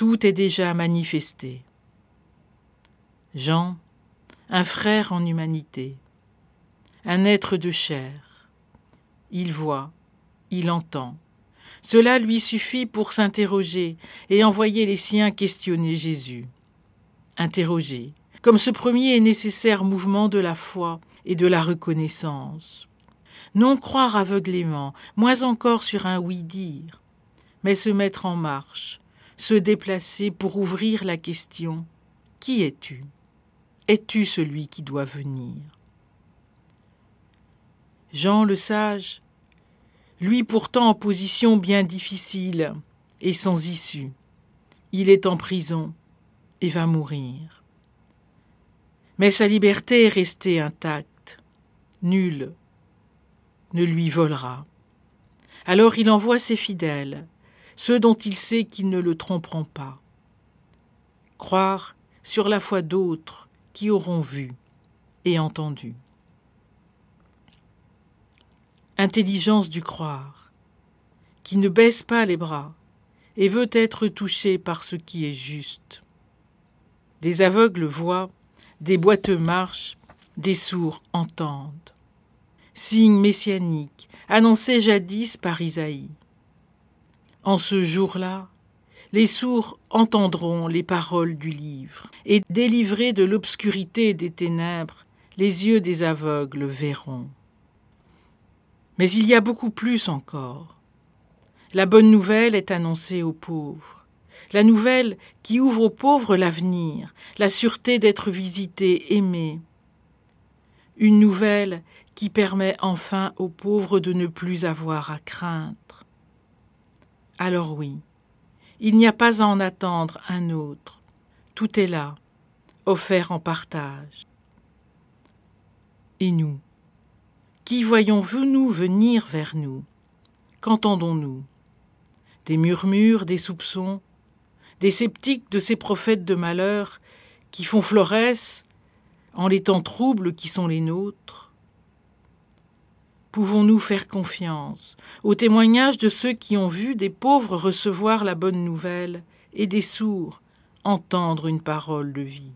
tout est déjà manifesté. Jean, un frère en humanité, un être de chair. Il voit, il entend. Cela lui suffit pour s'interroger et envoyer les siens questionner Jésus. Interroger, comme ce premier et nécessaire mouvement de la foi et de la reconnaissance. Non croire aveuglément, moins encore sur un oui-dire, mais se mettre en marche, se déplacer pour ouvrir la question Qui es-tu? Es-tu celui qui doit venir? Jean le sage, lui pourtant en position bien difficile et sans issue, il est en prison et va mourir. Mais sa liberté est restée intacte. Nul ne lui volera. Alors il envoie ses fidèles, ceux dont il sait qu'ils ne le tromperont pas. Croire sur la foi d'autres qui auront vu et entendu. Intelligence du croire, qui ne baisse pas les bras et veut être touché par ce qui est juste. Des aveugles voient, des boiteux marchent, des sourds entendent. Signe messianique, annoncé jadis par Isaïe. En ce jour-là, les sourds entendront les paroles du livre, et délivrés de l'obscurité des ténèbres, les yeux des aveugles verront. Mais il y a beaucoup plus encore. La bonne nouvelle est annoncée aux pauvres. La nouvelle qui ouvre aux pauvres l'avenir, la sûreté d'être visités, aimés. Une nouvelle qui permet enfin aux pauvres de ne plus avoir à craindre. Alors oui, il n'y a pas à en attendre un autre. Tout est là, offert en partage. Et nous Qui voyons-nous venir vers nous Qu'entendons-nous? Des murmures, des soupçons, des sceptiques de ces prophètes de malheur qui font florès en les temps troubles qui sont les nôtres Pouvons-nous faire confiance au témoignage de ceux qui ont vu des pauvres recevoir la bonne nouvelle et des sourds entendre une parole de vie?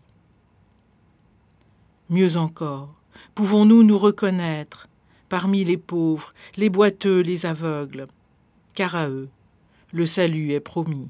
Mieux encore, pouvons-nous nous reconnaître parmi les pauvres, les boiteux, les aveugles, car à eux le salut est promis.